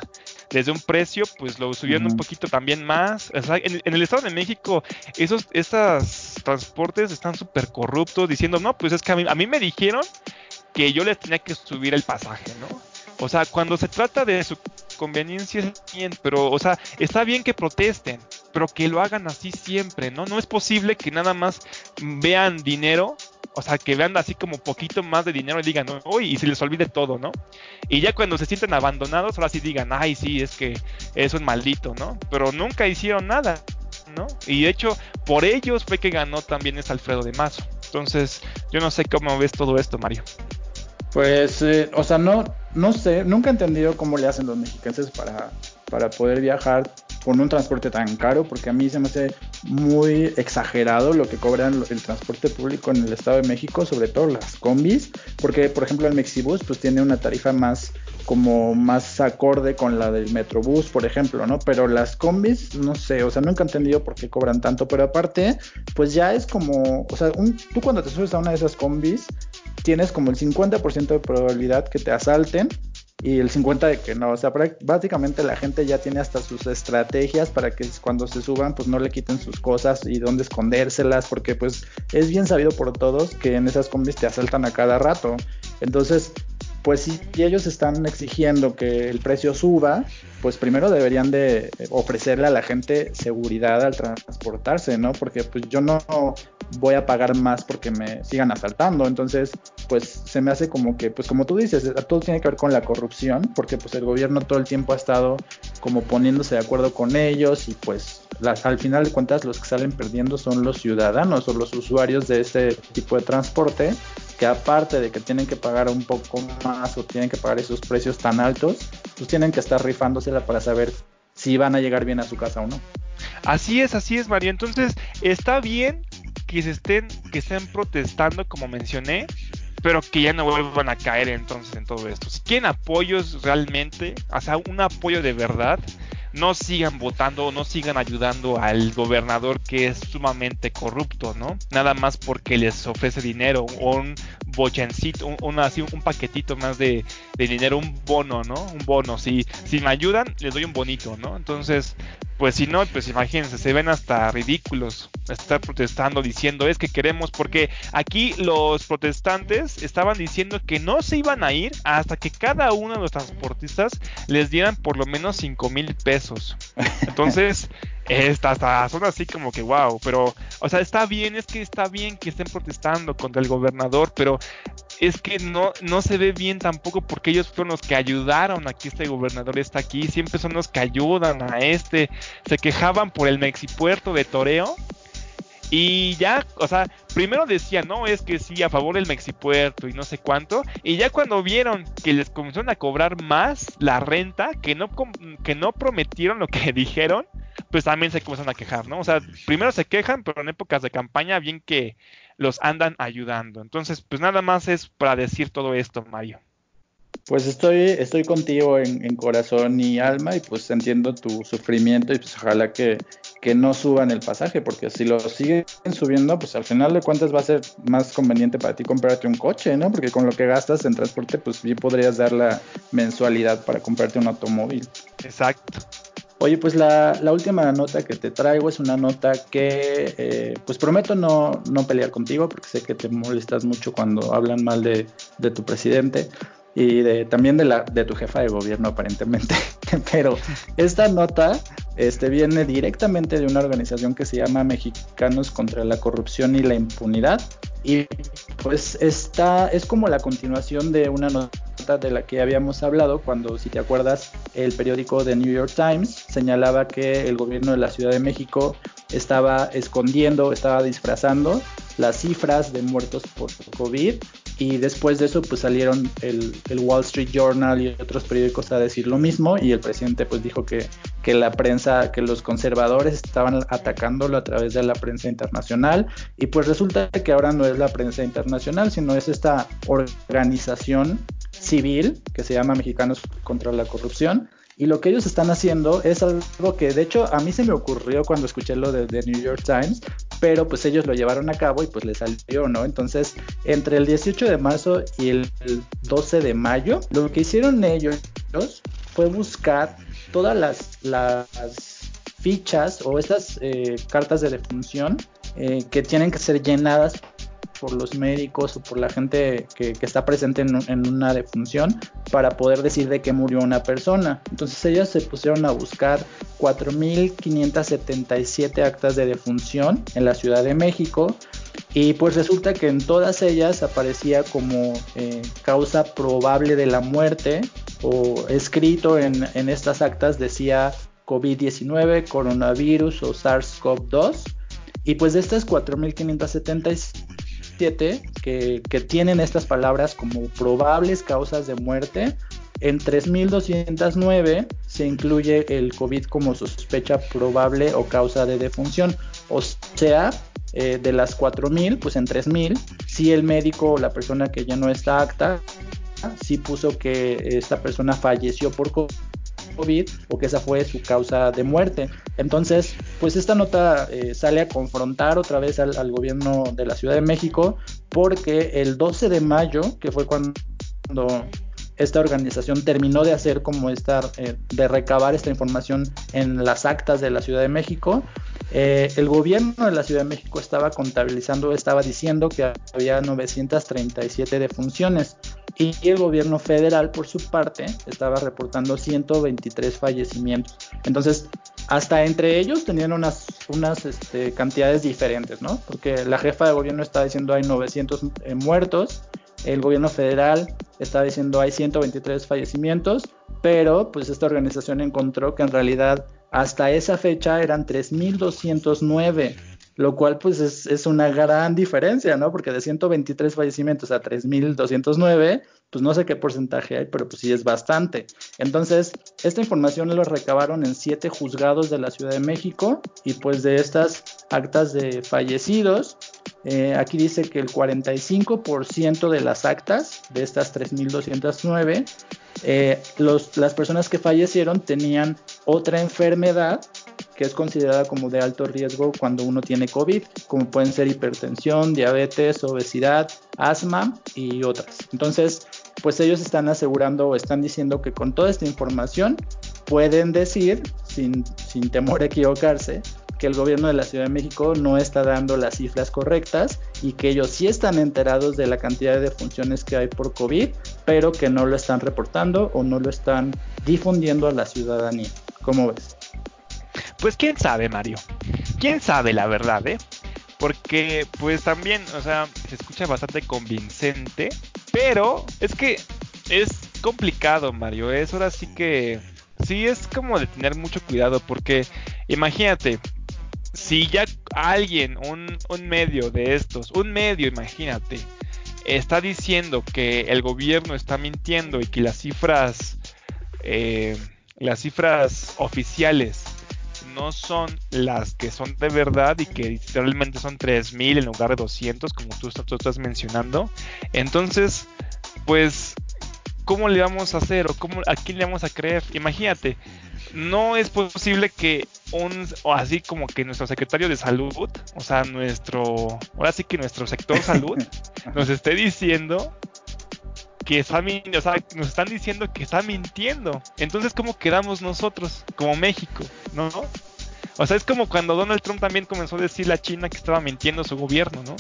Speaker 2: desde un precio, pues lo subieron un poquito también más. en, el Estado de México, esos, esos transportes están súper corruptos, diciendo, no, pues es que a mí, a mí me dijeron que yo les tenía que subir el pasaje, ¿no? O sea, cuando se trata de su conveniencia, bien, pero, o sea, está bien que protesten, pero que lo hagan así siempre, ¿no? No es posible que nada más vean dinero o sea, que vean así como poquito más de dinero y digan, uy, y se les olvide todo, ¿no? Y ya cuando se sienten abandonados, ahora sí digan, ay, sí, es que es maldito, ¿no? Pero nunca hicieron nada, ¿no? Y de hecho, por ellos fue que ganó también es Alfredo de Mazo. Entonces, yo no sé cómo ves todo esto, Mario.
Speaker 1: Pues, eh, o sea, no, no sé, nunca he entendido cómo le hacen los mexicanos para, para poder viajar con un transporte tan caro, porque a mí se me hace muy exagerado lo que cobran el transporte público en el Estado de México, sobre todo las combis, porque por ejemplo el Mexibus pues tiene una tarifa más como más acorde con la del Metrobús, por ejemplo, ¿no? Pero las combis, no sé, o sea, nunca he entendido por qué cobran tanto, pero aparte, pues ya es como, o sea, tú cuando te subes a una de esas combis, tienes como el 50% de probabilidad que te asalten y el 50 de que no, o sea, básicamente la gente ya tiene hasta sus estrategias para que cuando se suban pues no le quiten sus cosas y dónde escondérselas, porque pues es bien sabido por todos que en esas combis te asaltan a cada rato. Entonces, pues si ellos están exigiendo que el precio suba, pues primero deberían de ofrecerle a la gente seguridad al transportarse, ¿no? Porque pues yo no voy a pagar más porque me sigan asaltando, entonces pues se me hace como que, pues como tú dices, todo tiene que ver con la corrupción, porque pues el gobierno todo el tiempo ha estado como poniéndose de acuerdo con ellos y pues al final de cuentas los que salen perdiendo son los ciudadanos o los usuarios de este tipo de transporte que aparte de que tienen que pagar un poco más o tienen que pagar esos precios tan altos, pues tienen que estar rifándosela para saber si van a llegar bien a su casa o no.
Speaker 2: Así es, así es, María. Entonces, está bien que se estén, que estén protestando, como mencioné, pero que ya no vuelvan a caer entonces en todo esto. Si quieren apoyos realmente, o sea, un apoyo de verdad, no sigan votando, no sigan ayudando al gobernador que es sumamente corrupto, ¿no? Nada más porque les ofrece dinero un bochencito, un, así, un paquetito más de, dinero, un bono, ¿no? Un bono. Si, si me ayudan, les doy un bonito, ¿no? Entonces, pues si no, pues imagínense, se ven hasta ridículos estar protestando diciendo es que queremos, porque aquí los protestantes estaban diciendo que no se iban a ir hasta que cada uno de los transportistas les dieran por lo menos 5 mil pesos. Entonces, esta, hasta son así como que wow, pero, o sea, está bien, es que está bien que estén protestando contra el gobernador, pero es que no, no se ve bien tampoco porque ellos fueron los que ayudaron a que este gobernador está aquí, siempre son los que ayudan a este, se quejaban por el mexipuerto de Toreo y ya, o sea, primero decían, no, es que sí, a favor del mexipuerto y no sé cuánto. Y ya cuando vieron que les comenzaron a cobrar más la renta, que no, que no prometieron lo que dijeron, pues también se comenzaron a quejar, ¿no? O sea, primero se quejan, pero en épocas de campaña bien que los andan ayudando. Entonces, pues nada más es para decir todo esto, Mario.
Speaker 1: Pues estoy, estoy contigo en, corazón y alma y pues entiendo tu sufrimiento y pues ojalá que, que no suban el pasaje, porque si lo siguen subiendo, pues al final de cuentas va a ser más conveniente para ti comprarte un coche, ¿no? Porque con lo que gastas en transporte, pues bien podrías dar la mensualidad para comprarte un automóvil.
Speaker 2: Exacto.
Speaker 1: Oye, pues la, última nota que te traigo es una nota que, eh, pues prometo no, no, pelear contigo, porque sé que te molestas mucho cuando hablan mal de, de tu presidente y de, también de, la, tu jefa de gobierno aparentemente. Pero esta nota este, viene directamente de una organización que se llama Mexicanos contra la Corrupción y la Impunidad. Y pues esta es como la continuación de una nota de la que habíamos hablado cuando, si te acuerdas, el periódico The New York Times señalaba que el gobierno de la Ciudad de México estaba escondiendo, estaba disfrazando las cifras de muertos por COVID y después de eso pues salieron el, Wall Street Journal y otros periódicos a decir lo mismo y el presidente pues dijo que, que la prensa, que los conservadores estaban atacándolo a través de la prensa internacional y pues resulta que ahora no es la prensa internacional sino es esta organización civil que se llama Mexicanos contra la Corrupción y lo que ellos están haciendo es algo que de hecho a mí se me ocurrió cuando escuché lo de The New York Times, pero pues ellos lo llevaron a cabo y pues les salió, ¿no? Entonces, entre el 18 de marzo y el 12 de mayo, lo que hicieron ellos fue buscar todas las, fichas o estas eh, cartas de defunción eh, que tienen que ser llenadas por los médicos o por la gente que, está presente en, una defunción para poder decir de qué murió una persona. Entonces ellos se pusieron a buscar 4.577 actas de defunción en la Ciudad de México y pues resulta que en todas ellas aparecía como eh, causa probable de la muerte o escrito en, en estas actas decía COVID-19, coronavirus o SARS-CoV-2. Y pues de estas 4.577 que, tienen estas palabras como probables causas de muerte. En 3.209 se incluye el COVID como sospecha probable o causa de defunción. O sea, eh, de las 4.000, pues en 3.000, si el médico o la persona que ya no está acta, sí puso que esta persona falleció por COVID COVID o que esa fue su causa de muerte. Entonces, pues esta nota eh, sale a confrontar otra vez al, gobierno de la Ciudad de México porque el 12 de mayo, que fue cuando esta organización terminó de hacer como esta, eh, de recabar esta información en las actas de la Ciudad de México, eh, el gobierno de la Ciudad de México estaba contabilizando, estaba diciendo que había 937 defunciones y el gobierno federal por su parte estaba reportando 123 fallecimientos. Entonces, hasta entre ellos tenían unas, unas este, cantidades diferentes, ¿no? Porque la jefa de gobierno estaba diciendo hay 900 eh, muertos, el gobierno federal estaba diciendo hay 123 fallecimientos, pero pues esta organización encontró que en realidad hasta esa fecha eran 3.209, lo cual pues es, una gran diferencia, ¿no? Porque de 123 fallecimientos a 3.209, pues no sé qué porcentaje hay, pero pues sí es bastante. Entonces, esta información lo recabaron en siete juzgados de la Ciudad de México y pues de estas actas de fallecidos, eh, aquí dice que el 45% de las actas de estas 3.209 eh, las personas que fallecieron tenían otra enfermedad que es considerada como de alto riesgo cuando uno tiene COVID, como pueden ser hipertensión, diabetes, obesidad, asma y otras. Entonces, pues ellos están asegurando o están diciendo que con toda esta información pueden decir sin, sin temor a equivocarse, que el gobierno de la Ciudad de México no está dando las cifras correctas y que ellos sí están enterados de la cantidad de defunciones que hay por COVID, pero que no lo están reportando o no lo están difundiendo a la ciudadanía. ¿Cómo ves?
Speaker 2: Pues quién sabe, Mario. Quién sabe la verdad, ¿eh? Porque pues también, o sea, se escucha bastante convincente, pero es que es complicado, Mario. Es ahora sí que sí es como de tener mucho cuidado porque imagínate, si ya alguien, un, medio de estos, un medio, imagínate, está diciendo que el gobierno está mintiendo y que las cifras, eh, las cifras oficiales no son las que son de verdad y que realmente son 3000 en lugar de 200 como tú, tú, estás mencionando. Entonces, pues, ¿cómo le vamos a hacer o cómo, a quién le vamos a creer? Imagínate, no es posible que un, o así como que nuestro secretario de salud, o sea, nuestro, ahora sí que nuestro sector salud, nos esté diciendo que está o sea, nos están diciendo que está mintiendo. Entonces, ¿cómo quedamos nosotros como México? ¿No? O sea, es como cuando Donald Trump también comenzó a decirle a China que estaba mintiendo su gobierno, ¿no?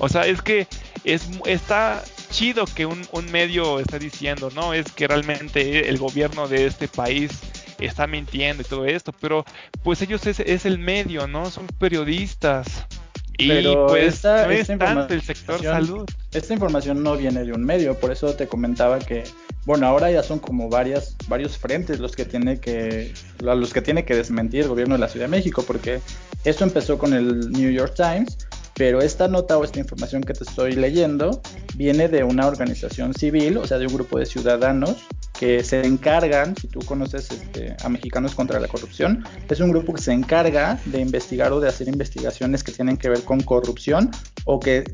Speaker 2: O sea, es que es, está chido que un, medio está diciendo, ¿no? Es que realmente el gobierno de este país está mintiendo y todo esto, pero pues ellos es, es el medio, ¿no? Son periodistas. Y pues no es tanto el sector salud.
Speaker 1: Esta información no viene de un medio, por eso te comentaba que, bueno, ahora ya son como varias, varios frentes los que tiene que, los que tiene que desmentir el gobierno de la Ciudad de México, porque esto empezó con el New York Times, pero esta nota o esta información que te estoy leyendo viene de una organización civil, o sea, de un grupo de ciudadanos que se encargan, si tú conoces este, a Mexicanos contra la Corrupción, es un grupo que se encarga de investigar o de hacer investigaciones que tienen que ver con corrupción o que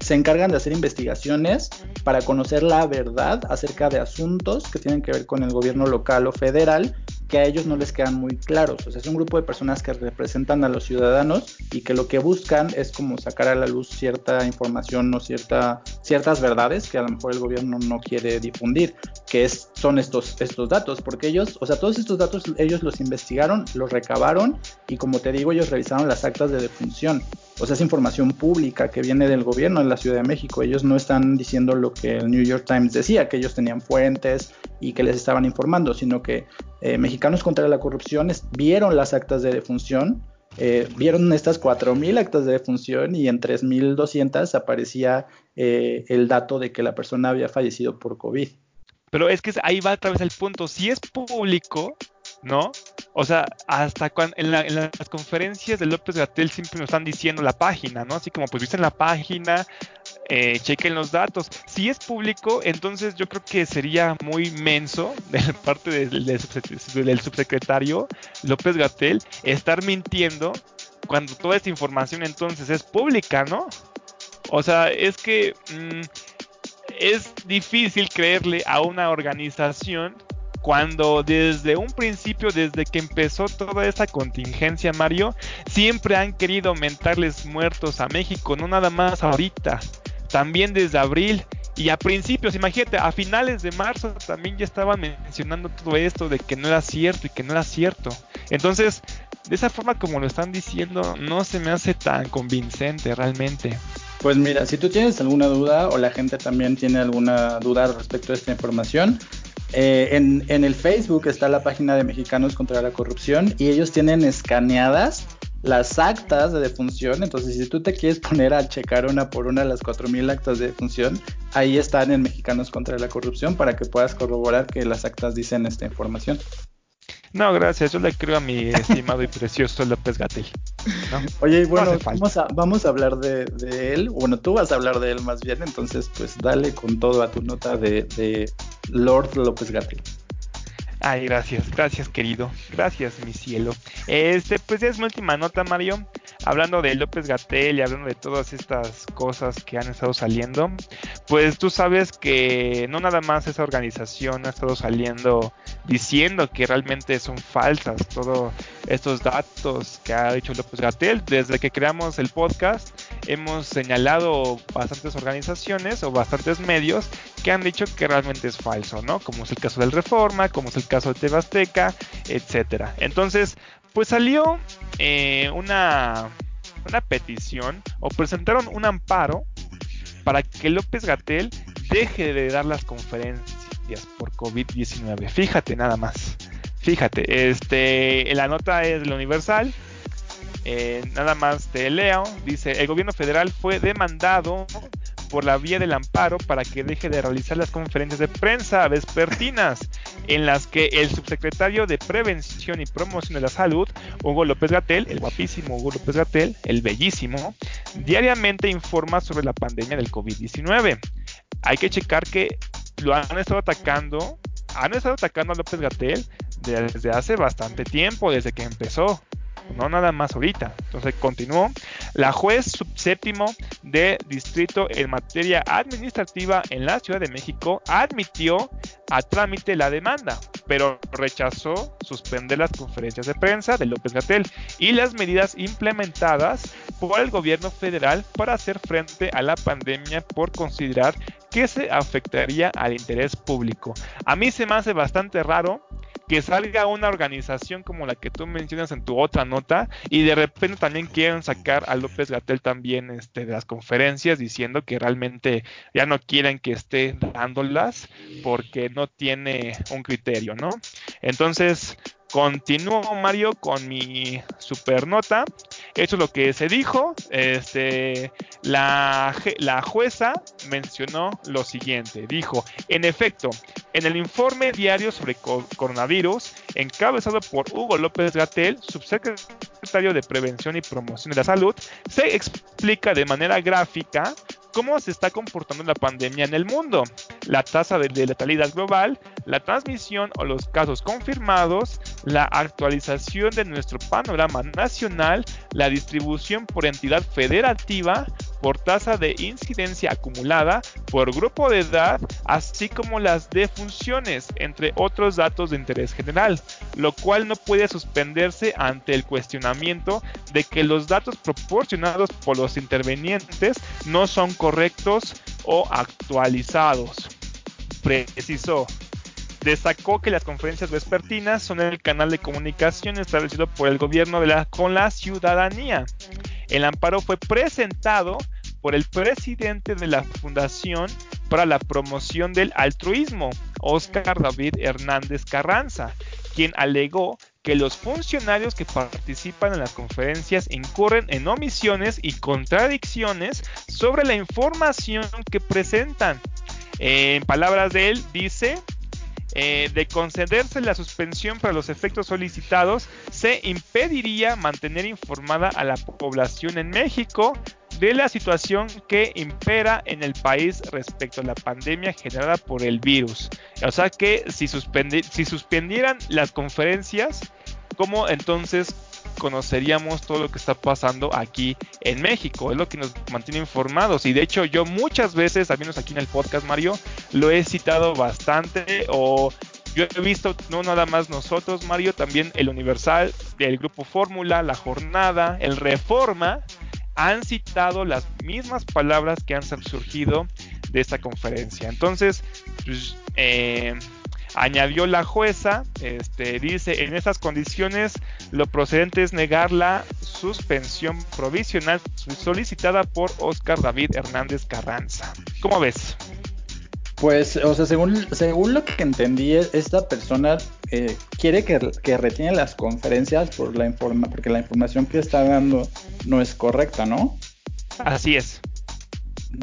Speaker 1: se encargan de hacer investigaciones para conocer la verdad acerca de asuntos que tienen que ver con el gobierno local o federal que a ellos no les quedan muy claros. O sea, es un grupo de personas que representan a los ciudadanos y que lo que buscan es como sacar a la luz cierta información o cierta, ciertas verdades que a lo mejor el gobierno no quiere difundir, que es, son estos, estos datos, porque ellos, o sea, todos estos datos ellos los investigaron, los recabaron y como te digo, ellos revisaron las actas de defunción. O sea, es información pública que viene del gobierno de la Ciudad de México. Ellos no están diciendo lo que el New York Times decía, que ellos tenían fuentes y que les estaban informando, sino que eh, Mexicanos contra la Corrupción vieron las actas de defunción, eh, vieron estas 4.000 actas de defunción y en 3.200 aparecía eh, el dato de que la persona había fallecido por COVID.
Speaker 2: Pero es que ahí va otra vez el punto. Si es público, ¿no? O sea, hasta cuando en, las conferencias de López Gatel siempre nos están diciendo la página, ¿no? Así como pues viste en la página, eh, chequen los datos. Si es público, entonces yo creo que sería muy menso de parte del, subsecretario López Gatel estar mintiendo cuando toda esta información entonces es pública, ¿no? O sea, es que mm, es difícil creerle a una organización cuando desde un principio, desde que empezó toda esta contingencia, Mario, siempre han querido aumentarles muertos a México, no nada más ahorita, también desde abril. Y a principios, imagínate, a finales de marzo también ya estaban mencionando todo esto de que no era cierto y que no era cierto. Entonces, de esa forma como lo están diciendo, no se me hace tan convincente realmente.
Speaker 1: Pues mira, si tú tienes alguna duda o la gente también tiene alguna duda respecto a esta información, eh, en, en, el Facebook está la página de Mexicanos contra la Corrupción y ellos tienen escaneadas las actas de defunción. Entonces, si tú te quieres poner a checar una por una las 4.000 actas de defunción, ahí están en Mexicanos contra la Corrupción para que puedas corroborar que las actas dicen esta información.
Speaker 2: No, gracias. Yo le creo a mi estimado y precioso López Gatel.
Speaker 1: Oye, bueno, vamos, a, vamos a hablar de, él. Bueno, tú vas a hablar de él más bien. Entonces, pues dale con todo a tu nota de, de Lord López Gatel.
Speaker 2: Ay, gracias, gracias querido, gracias mi cielo. Este, pues es mi última nota, Mario. Hablando de López Gatel y hablando de todas estas cosas que han estado saliendo, pues tú sabes que no nada más esa organización ha estado saliendo diciendo que realmente son falsas todos estos datos que ha dicho López Gatel desde que creamos el podcast. hemos señalado bastantes organizaciones o bastantes medios que han dicho que realmente es falso, ¿no? Como es el caso del Reforma, como es el caso de Tebasteca, etcétera. Entonces, pues salió eh, una, una petición o presentaron un amparo para que López Gatel deje de dar las conferencias por COVID-19. Fíjate nada más. Fíjate, este, la nota es la Universal. Eh, nada más te leo. Dice, el gobierno federal fue demandado por la vía del amparo para que deje de realizar las conferencias de prensa vespertinas en las que el subsecretario de Prevención y Promoción de la Salud, Hugo López Gatel, el guapísimo Hugo López Gatel, el bellísimo, diariamente informa sobre la pandemia del COVID-19. Hay que checar que lo han estado atacando, han estado atacando a López Gatel desde hace bastante tiempo, desde que empezó no nada más ahorita. Entonces continuó. La juez subséptimo de distrito en materia administrativa en la Ciudad de México admitió a trámite la demanda, pero rechazó suspender las conferencias de prensa de López Gatel y las medidas implementadas por el gobierno federal para hacer frente a la pandemia por considerar que se afectaría al interés público. A mí se me hace bastante raro que salga una organización como la que tú mencionas en tu otra nota y de repente también quieren sacar a López Gatel también este, de las conferencias diciendo que realmente ya no quieren que esté dándolas porque no tiene un criterio, ¿no? Entonces, Continúo, Mario, con mi super nota. Esto es lo que se dijo. Este, la, la jueza mencionó lo siguiente. Dijo, en efecto, en el informe diario sobre coronavirus, encabezado por Hugo López Gatel, subsecretario de Prevención y Promoción de la Salud, se explica de manera gráfica cómo se está comportando la pandemia en el mundo, la tasa de letalidad global, la transmisión o los casos confirmados, la actualización de nuestro panorama nacional, la distribución por entidad federativa, por tasa de incidencia acumulada, por grupo de edad, así como las defunciones, entre otros datos de interés general, lo cual no puede suspenderse ante el cuestionamiento de que los datos proporcionados por los intervenientes no son correctos o actualizados. Precisó. Destacó que las conferencias vespertinas son el canal de comunicación establecido por el gobierno con la ciudadanía. El amparo fue presentado por el presidente de la Fundación para la Promoción del Altruismo, Oscar David Hernández Carranza, quien alegó que los funcionarios que participan en las conferencias incurren en omisiones y contradicciones sobre la información que presentan. En palabras de él, dice, eh, de concederse la suspensión para los efectos solicitados, se impediría mantener informada a la población en México de la situación que impera en el país respecto a la pandemia generada por el virus. O sea que si, si suspendieran las conferencias, ¿cómo entonces conoceríamos todo lo que está pasando aquí en México. Es lo que nos mantiene informados. Y de hecho, yo muchas veces, al menos aquí en el podcast, Mario, lo he citado bastante. O yo he visto, no nada más nosotros, Mario, también el Universal, el Grupo Fórmula, la Jornada, el Reforma, han citado las mismas palabras que han surgido de esta conferencia. Entonces, pues, eh, Añadió la jueza, este, dice, en estas condiciones lo procedente es negar la suspensión provisional solicitada por Oscar David Hernández Carranza. ¿Cómo ves?
Speaker 1: Pues, o sea, según, según lo que entendí, esta persona eh, quiere que, que retiene las conferencias por la informa, porque la información que está dando no es correcta, ¿no?
Speaker 2: Así es.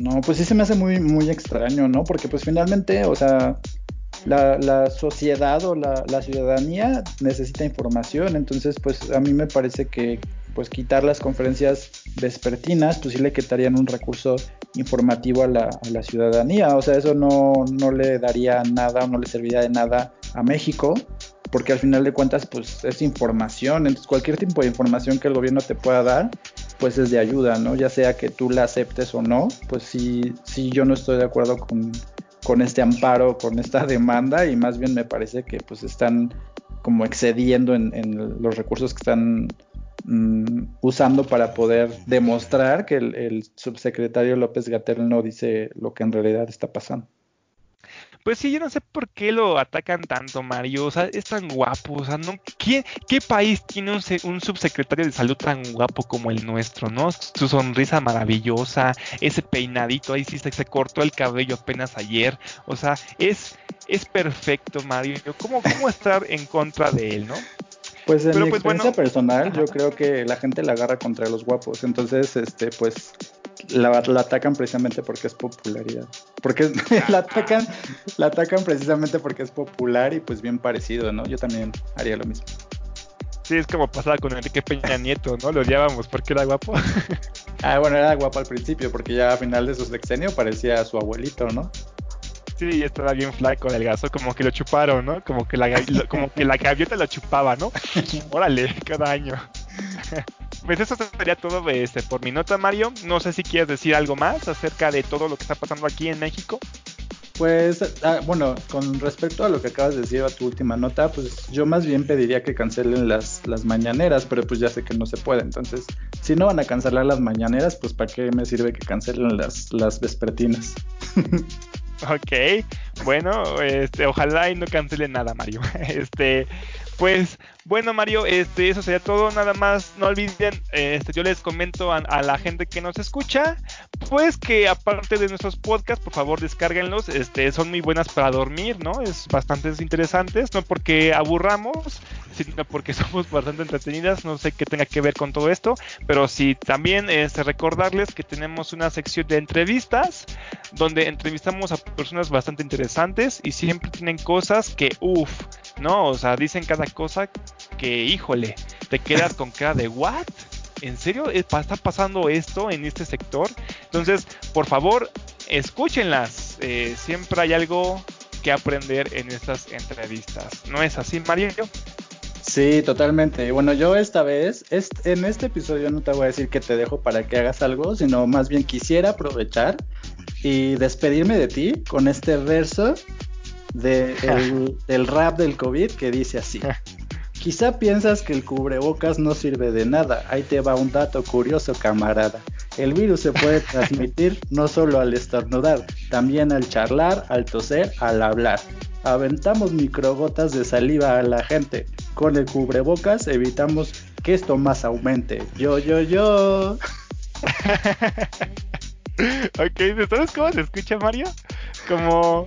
Speaker 1: No, pues sí se me hace muy, muy extraño, ¿no? Porque pues finalmente, o sea, la, sociedad o la, ciudadanía necesita información, entonces pues a mí me parece que pues quitar las conferencias vespertinas pues sí le quitarían un recurso informativo a la, ciudadanía, o sea, eso no, no le daría nada o no le serviría de nada a México, porque al final de cuentas pues es información, entonces cualquier tipo de información que el gobierno te pueda dar pues es de ayuda, ¿no? Ya sea que tú la aceptes o no, pues sí, sí yo no estoy de acuerdo con con este amparo, con esta demanda y más bien me parece que pues están como excediendo en, los recursos que están mm, usando para poder demostrar que el, subsecretario López Gatel no dice lo que en realidad está pasando.
Speaker 2: Pues sí, yo no sé por qué lo atacan tanto, Mario. O sea, es tan guapo. O sea, ¿no? ¿Qué, qué país tiene un, subsecretario de salud tan guapo como el nuestro, no? Su sonrisa maravillosa, ese peinadito, ahí sí se, se cortó el cabello apenas ayer. O sea, es, es perfecto, Mario. ¿Cómo, ¿Cómo estar en contra de él, no?
Speaker 1: Pues en mi pues, experiencia personal, yo creo que la gente la agarra contra los guapos. Entonces, este, pues la, atacan precisamente porque es popularidad. Porque la atacan, la atacan precisamente porque es popular y pues bien parecido, ¿no? Yo también haría lo mismo.
Speaker 2: Sí, es como pasaba con Enrique Peña Nieto, ¿no? Lo odiábamos porque era guapo.
Speaker 1: ah, bueno, era guapo al principio, porque ya a final de su sexenio parecía a su abuelito, ¿no?
Speaker 2: Sí, estaba bien flaco, delgazo, como que lo chuparon, ¿no? Como que la, como que la gaviota lo chupaba, ¿no? Órale, cada año. Pues eso sería todo este, por mi nota, Mario. No sé si quieres decir algo más acerca de todo lo que está pasando aquí en México.
Speaker 1: Pues, ah, bueno, con respecto a lo que acabas de decir a tu última nota, pues yo más bien pediría que cancelen las, las mañaneras, pero pues ya sé que no se puede. Entonces, si no van a cancelar las mañaneras, pues ¿para qué me sirve que cancelen las, las vespertinas?
Speaker 2: ok, bueno, este, ojalá y no cancelen nada, Mario. Este, pues bueno, Mario, este, eso sería todo. Nada más, no olviden, este, yo les comento a, la gente que nos escucha, pues que aparte de nuestros podcasts, por favor descárguenlos. Este, son muy buenas para dormir, ¿no? Es bastante interesantes, no porque aburramos, porque somos bastante entretenidas. No sé qué tenga que ver con todo esto, pero sí también este, recordarles que tenemos una sección de entrevistas donde entrevistamos a personas bastante interesantes y siempre tienen cosas que, uff, ¿no? O sea, dicen cada cosa que, híjole, te quedas con cara de, ¿what? ¿En serio está pasando esto en este sector? Entonces, por favor, escúchenlas. Eh, siempre hay algo que aprender en estas entrevistas. ¿No es así, Mario?
Speaker 1: Sí, totalmente. Bueno, yo esta vez, en este episodio no te voy a decir que te dejo para que hagas algo, sino más bien quisiera aprovechar y despedirme de ti con este verso de del rap del COVID que dice así. Quizá piensas que el cubrebocas no sirve de nada. Ahí te va un dato curioso, camarada. El virus se puede transmitir no solo al estornudar, también al charlar, al toser, al hablar. Aventamos microgotas de saliva a la gente. Con el cubrebocas evitamos que esto más aumente. Yo, yo, yo.
Speaker 2: ok, ¿sabes cómo se escucha, Mario? Como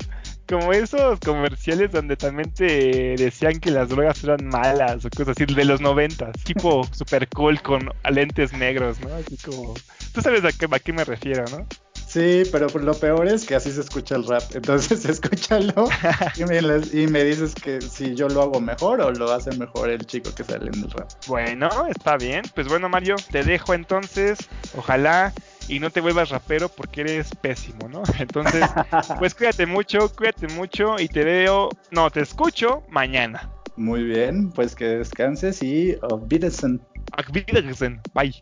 Speaker 2: como esos comerciales donde también te decían que las drogas eran malas o cosas así de los noventas, tipo super cool con lentes negros, ¿no? Así como, tú sabes a qué, a qué me refiero, ¿no?
Speaker 1: Sí, pero lo peor es que así se escucha el rap. Entonces escúchalo y me, y me dices que si yo lo hago mejor o lo hace mejor el chico que sale en el rap.
Speaker 2: Bueno, está bien. Pues bueno, Mario, te dejo entonces. Ojalá y no te vuelvas rapero porque eres pésimo, ¿no? Entonces, pues cuídate mucho, cuídate mucho y te veo, no, te escucho mañana.
Speaker 1: Muy bien, pues que descanses y auf Wiedersehen.
Speaker 2: Auf Wiedersehen, bye.